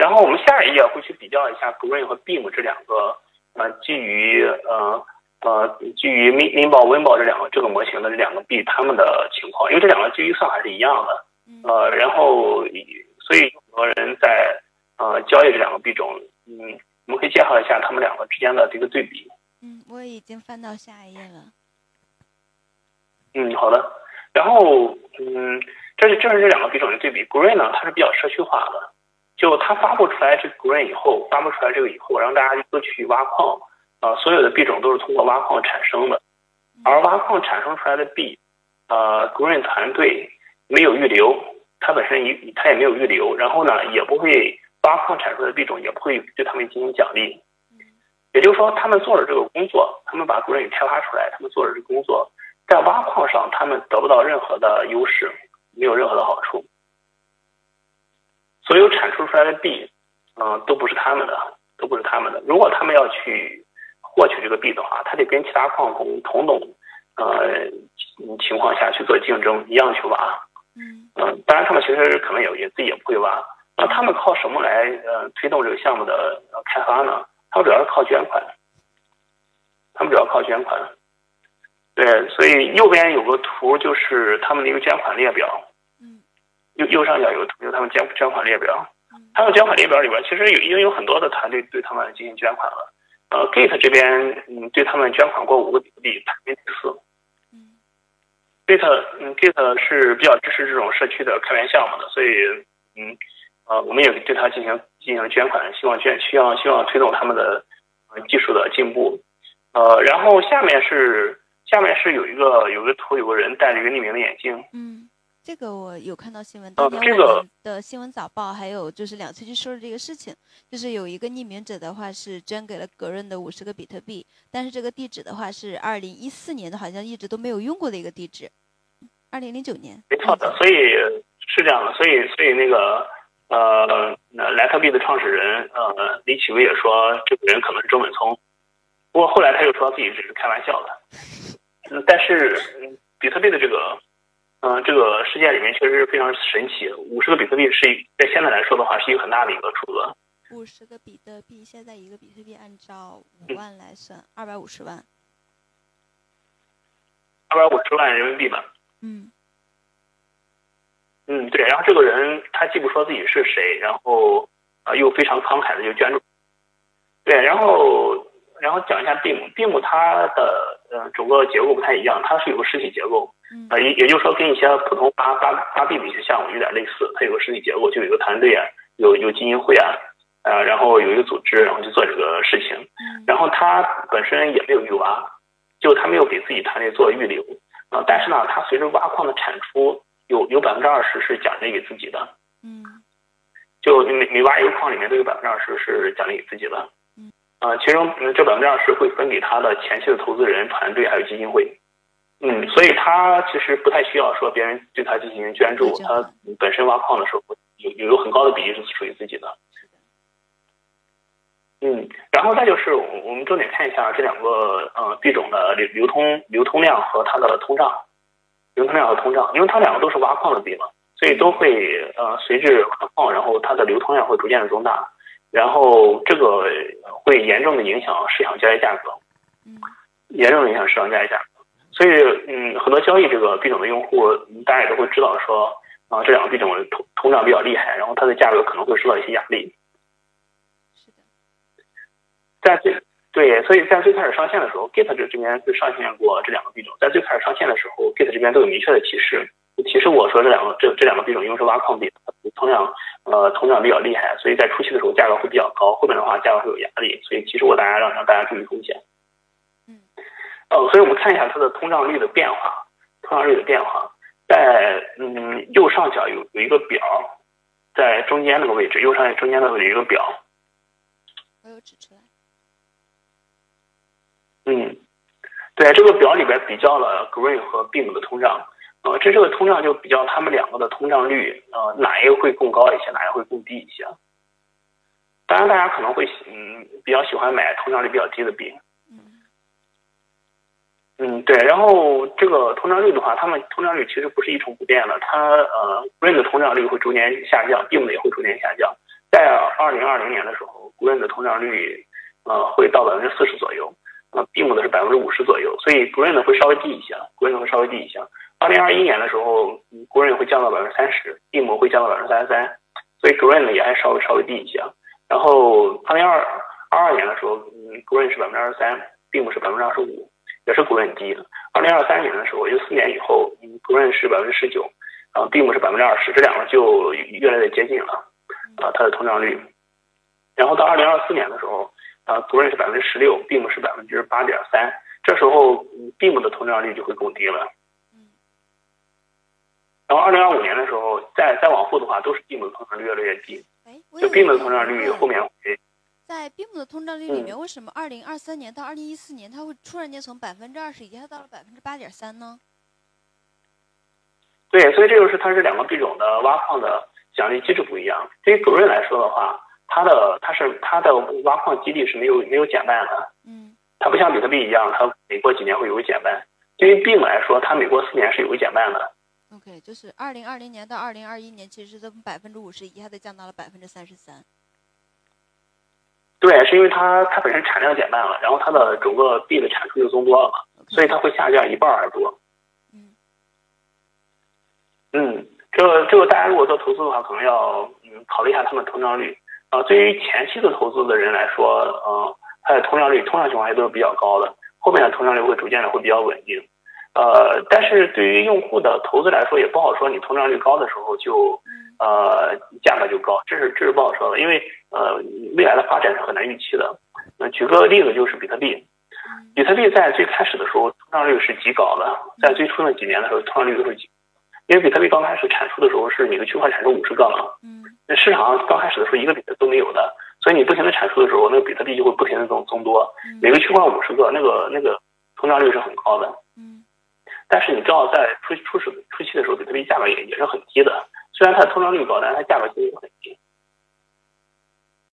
然后我们下一页会去比较一下 Green 和 Beam 这两个呃基于呃呃基于 Min Min 宝 Win 宝这两个这个模型的这两个币它们的情况，因为这两个基于算法是一样的。呃，然后所以很多人在呃交易这两个币种，嗯，我们可以介绍一下它们两个之间的这个对比。嗯，我已经翻到下一页了。嗯，好的。然后嗯，这是这是这两个币种的对比。Green 呢，它是比较社区化的。就它发布出来这个 Green 以后，发布出来这个以后，让大家都去挖矿啊，所有的币种都是通过挖矿产生的，而挖矿产生出来的币，呃，Green 团队没有预留，它本身也它也没有预留，然后呢，也不会挖矿产出来的币种也不会对他们进行奖励，也就是说，他们做了这个工作，他们把 Green 开发出来，他们做了这个工作，在挖矿上他们得不到任何的优势，没有任何的好处。所有产出出来的币，嗯，都不是他们的，都不是他们的。如果他们要去获取这个币的话，他得跟其他矿工同等，呃，情况下去做竞争，一样去挖。嗯。嗯，当然他们其实可能也也自己也不会挖。那他们靠什么来呃推动这个项目的开发呢？他们主要是靠捐款。他们主要靠捐款。对，所以右边有个图，就是他们的一个捐款列表。右右上角有有他们捐捐款列表，他们捐款列表里边其实有已经有很多的团队对他们进行捐款了。呃，Gate 这边嗯对他们捐款过五个比特币，排名第四。嗯，Gate 嗯 Gate 是比较支持这种社区的开源项目的，所以嗯呃我们也对他进行进行捐款，希望捐希望希望推动他们的呃技术的进步。呃，然后下面是下面是有一个有个图，有个人戴着一个匿名的眼镜。嗯。这个我有看到新闻，当天我们的新闻早报还有就是两次去说了这个事情，就是有一个匿名者的话是捐给了格润的五十个比特币，但是这个地址的话是二零一四年的，好像一直都没有用过的一个地址，二零零九年。没错的，所以是这样的，所以所以那个呃，莱特币的创始人呃李启威也说这个人可能是周本聪，不过后来他又说自己只是开玩笑的，嗯，但是比特币的这个。嗯，这个世界里面确实是非常神奇。五十个比特币是在现在来说的话，是一个很大的一个数额。五十个比特币，现在一个比特币按照五万来算，二百五十万。二百五十万人民币吧。嗯。嗯，对。然后这个人他既不说自己是谁，然后啊又非常慷慨的就捐助。对，然后然后讲一下 BIM，BIM 它的呃整个结构不太一样，它是有个实体结构。啊，也也就是说，跟一些普通发发发币的一些项目有点类似，它有个实体结构，就有一个团队啊，有有基金会啊，呃，然后有一个组织，然后去做这个事情。然后它本身也没有预挖，就它没有给自己团队做预留啊。但是呢，它随着挖矿的产出，有有百分之二十是奖励给自己的。嗯。就每每挖一个矿里面都有百分之二十是奖励给自己的。嗯。啊，其中这百分之二十会分给他的前期的投资人、团队还有基金会。嗯，所以他其实不太需要说别人对他进行捐助，他本身挖矿的时候有有有很高的比例是属于自己的。嗯，然后再就是我们重点看一下这两个呃币种的流流通流通量和它的通胀，流通量和通胀，因为它两个都是挖矿的币嘛，所以都会呃随着挖矿，然后它的流通量会逐渐的增大，然后这个会严重的影响市场交易价格，严重的影响市场交易价格。所以，嗯，很多交易这个币种的用户，大家也都会知道说，啊，这两个币种通通胀比较厉害，然后它的价格可能会受到一些压力。是的。在最对，所以在最开始上线的时候，Git 这这边是上线过这两个币种，在最开始上线的时候，Git 这边都有明确的提示，提示我说这两个这这两个币种因为是挖矿币，通胀呃通胀比较厉害，所以在初期的时候价格会比较高，后面的话价格会有压力，所以提示我大家让让大家注意风险。呃，所以我们看一下它的通胀率的变化，通胀率的变化，在嗯右上角有有一个表，在中间那个位置，右上角中间那个有一个表，我有指出来。嗯，对，这个表里边比较了 Green 和 Beam 的通胀，呃，这这个通胀就比较他们两个的通胀率，呃，哪一个会更高一些，哪一个会更低一些？当然，大家可能会嗯比较喜欢买通胀率比较低的币。嗯，对，然后这个通胀率的话，他们通胀率其实不是一成不变的，它呃 g r e n 的通胀率会逐年下降，并的也会逐年下降。在二零二零年的时候 g r e n 的通胀率呃会到百分之四十左右，呃，Beam 的是百分之五十左右，所以 g r e n 的会稍微低一些，Green 会稍微低一些。二零二一年的时候，Green 会降到百分之三十，Beam 会降到百分之三十三，所以 Green 呢也还稍微稍微低一些。然后二零二二二年的时候，嗯，Green 是百分之二十三，Beam 是百分之二十五，也是 Green 低。二零二三年的时候，就四年以后，Green 是百分之十九，然后 Beam 是百分之二十，这两个就越来越接近了，啊，它的通胀率。然后到二零二四年的时候，啊，Green 是百分之十六，Beam 是百分之八点三，这时候 Beam 的通胀率就会更低了。然后二零二五年的时候，再再往后的话，都是 Beam 的通胀率越来越低。哎，就 Beam 的通胀率后面会在 Beam 的通胀率里面，为什么二零二三年到二零一四年，它会突然间从百分之二十一下到了百分之八点三呢？对，所以这就是它是两个币种的挖矿的奖励机制不一样。对于 Green 来说的话，它的它是它的挖矿基地是没有没有减半的。嗯。它不像比特币一样，它每过几年会有个减半。对于 Beam 来说，它每过四年是有个减半的。OK，就是二零二零年到二零二一年，其实是从百分之五十一下子降到了百分之三十三。对，是因为它它本身产量减半了，然后它的整个币的产出就增多了嘛，所以它会下降一半还多。嗯。嗯，这个这个大家如果做投资的话，可能要嗯考虑一下它们通胀率啊。对于前期的投资的人来说，嗯，它的通胀率通常情况下都是比较高的，后面的通胀率会逐渐的会比较稳定。呃，但是对于用户的投资来说，也不好说你通胀率高的时候就，呃，价格就高，这是这是不好说的，因为呃，未来的发展是很难预期的。那举个例子就是比特币，比特币在最开始的时候通胀率是极高的，在最初那几年的时候通胀率都是极，因为比特币刚开始产出的时候是每个区块产出五十个嘛，嗯，那市场上刚开始的时候一个比特都没有的，所以你不停的产出的时候，那个比特币就会不停的增增多，每个区块五十个，那个那个通胀率是很高的。但是你知道，在初初始初期的时候，比特币价格也也是很低的。虽然它的通胀率高，但是它价格其实也很低。